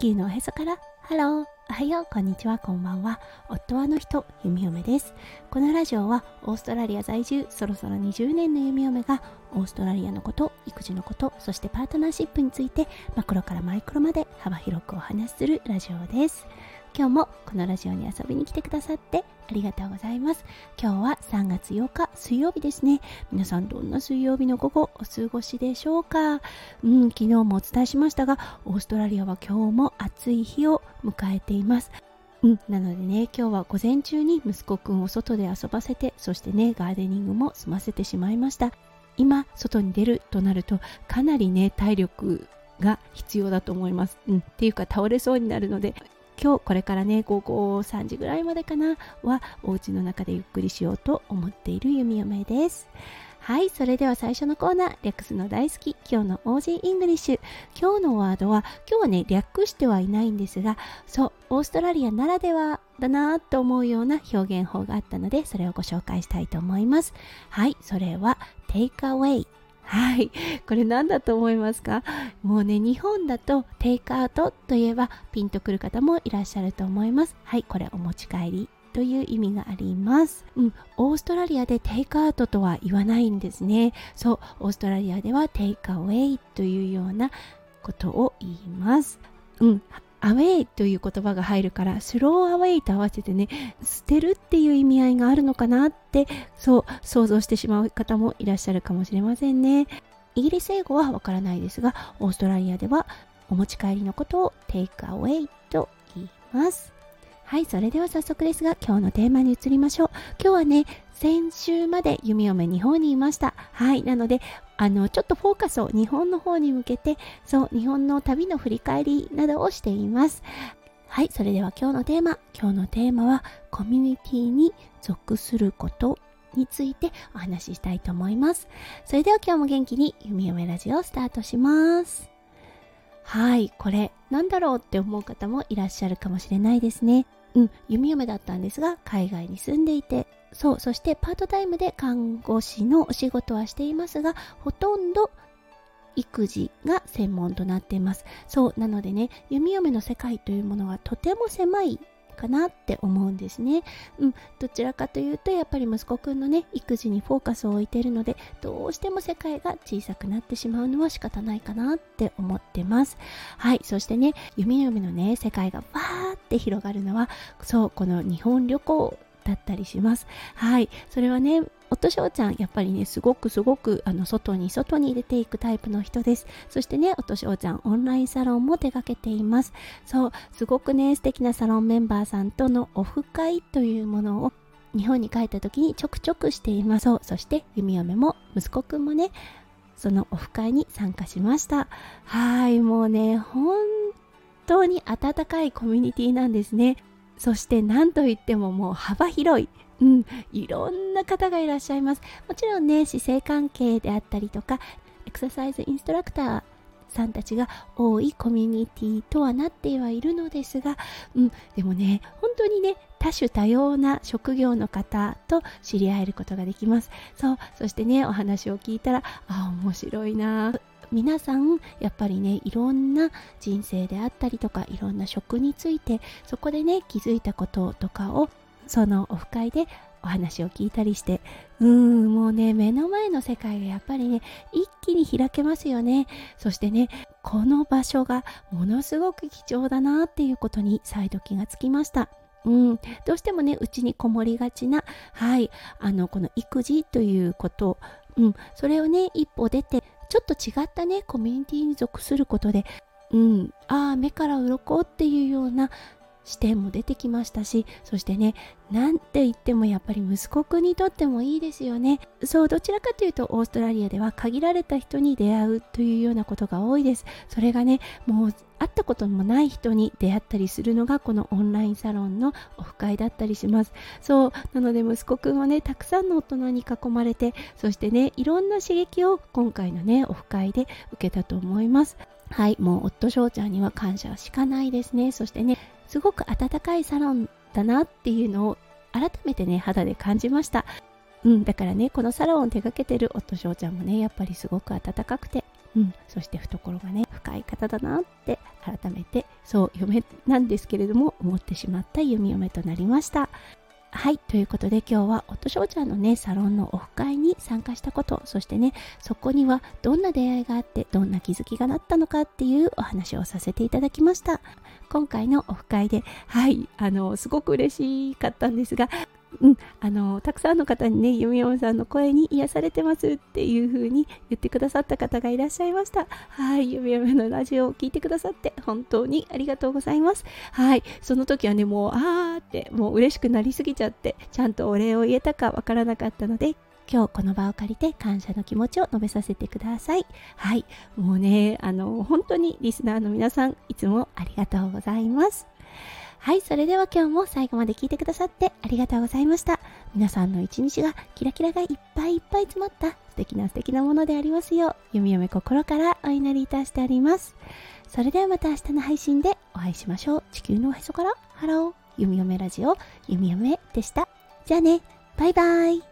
球のおへそから。ハローおはよう。こんにちは。こんばんは。夫はの人。弓嫁です。このラジオはオーストラリア在住。そろそろ20年の弓嫁がオーストラリアのこと育児のことそしてパートナーシップについてマクロからマイクロまで幅広くお話しするラジオです。今日もこのラジオに遊びに来てくださってありがとうございます。今日は3月8日水曜日ですね。皆さんどんな水曜日の午後お過ごしでしょうか？うん昨日もお伝えしましたがオーストラリアは今日も暑い日を迎えています。うん、なのでね今日は午前中に息子くんを外で遊ばせてそしてねガーデニングも済ませてしまいました。今外に出るとなるとかなりね体力が必要だと思います、うん、っていうか倒れそうになるので今日これからね午後3時ぐらいまでかなはお家の中でゆっくりしようと思っている弓嫁です。はいそれでは最初のコーナー略すの大好き今日の Aussie English。今日のワードは今日はね略してはいないんですがそうオーストラリアならではだなと思うような表現法があったのでそれをご紹介したいと思います。はいそれは Take away はい。これ何だと思いますか？もうね、日本だとテイクアウトといえばピンとくる方もいらっしゃると思います。はい、これお持ち帰りという意味があります。うん、オーストラリアでテイクアウトとは言わないんですね。そう、オーストラリアでは takeaway というようなことを言います。うん、アウェイという言葉が入るからスローアウェイと合わせてね捨てるっていう意味合いがあるのかなってそう想像してしまう方もいらっしゃるかもしれませんね。イギリス英語はわからないですがオーストラリアではお持ち帰りのことを take away と言います。はいそれでは早速ですが今日のテーマに移りましょう。今日はね先週まで弓嫁日本にいました。はい。なのであのちょっとフォーカスを日本の方に向けてそう日本の旅の振り返りなどをしています。はい。それでは今日のテーマ。今日のテーマはコミュニティに属することについてお話ししたいと思います。それでは今日も元気に弓嫁ラジオをスタートします。はい。これなんだろうって思う方もいらっしゃるかもしれないですね。うん。弓嫁だったんですが海外に住んでいて。そうそしてパートタイムで看護師のお仕事はしていますがほとんど育児が専門となっていますそうなのでね弓嫁の世界というものはとても狭いかなって思うんですね。うん、どちらかというとやっぱり息子くんのね育児にフォーカスを置いてるのでどうしても世界が小さくなってしまうのは仕方ないかなって思ってます。はい、そしてね弓嫁のね世界がわーって広がるのはそうこの日本旅行だったりします。はい。それはね、夫翔ちゃん、やっぱりね、すごくすごく、あの、外に外に出ていくタイプの人です。そしてね、夫翔ちゃん、オンラインサロンも手掛けています。そう、すごくね、素敵なサロンメンバーさんとのオフ会というものを日本に帰った時にちょくちょくしています。そう、そして弓嫁も息子くんもね、そのオフ会に参加しました。はい、もうね、本当に温かいコミュニティなんですね。そして何といってももう幅広い、うん、いろんな方がいらっしゃいます。もちろんね、姿勢関係であったりとか、エクササイズインストラクターさんたちが多いコミュニティとはなってはいるのですが、うん、でもね、本当にね、多種多様な職業の方と知り合えることができます。そう、そしてね、お話を聞いたら、あ、面白いな皆さんやっぱりねいろんな人生であったりとかいろんな職についてそこでね気づいたこととかをそのオフ会でお話を聞いたりしてうーんもうね目の前の世界がやっぱりね一気に開けますよね。そしてねこの場所がものすごく貴重だなっていうことに再度気がつきました。うん、どうしてもねうちにこもりがちなはいあのこの育児ということ、うん、それをね一歩出てちょっと違ったねコミュニティに属することで。うん。ああ目から鱗っていうような視点も出てきましたしそしてねなんて言ってもやっぱり息子くんにとってもいいですよね。そうどちらかというとオーストラリアでは限られた人に出会うというようなことが多いです。それがねもう会ったこともない人に出会ったりするのがこのオンラインサロンのオフ会だったりします。そうなので息子くんはねたくさんの大人に囲まれてそしてねいろんな刺激を今回のねオフ会で受けたと思います。はい、もう夫翔ちゃんには感謝しかないですね。そしてね、すごく温かいサロンだなっていうのを改めてね肌で感じました。うんだからねこのサロンを手掛けてる夫翔ちゃんもねやっぱりすごく温かくてうんそして懐がね深い方だなって改めてそう嫁なんですけれども思ってしまった弓嫁となりました。はいということで今日は夫翔ちゃんのねサロンのオフ会に参加したことそしてねそこにはどんな出会いがあってどんな気づきがなったのかっていうお話をさせていただきました。今回のオフ会ではいあのすごく嬉しかったんですがうん、あのたくさんの方にね、ゆみおんさんの声に癒されてますっていう風に言ってくださった方がいらっしゃいました。はい、ゆみおめのラジオを聞いてくださって本当にありがとうございます。はい、その時はね、もう、あーって、もう嬉しくなりすぎちゃって、ちゃんとお礼を言えたかわからなかったので、今日この場を借りて感謝の気持ちを述べさせてください。はい、もうね、あの、本当にリスナーの皆さん、いつもありがとうございます。はい、それでは今日も最後まで聞いてくださってありがとうございました。皆さんの一日がキラキラがいっぱいいっぱい詰まった素敵な素敵なものでありますよう、弓嫁心からお祈りいたしております。それではまた明日の配信でお会いしましょう。地球のおへそからハロー、弓嫁ラジオ、弓嫁でした。じゃあね、バイバイ。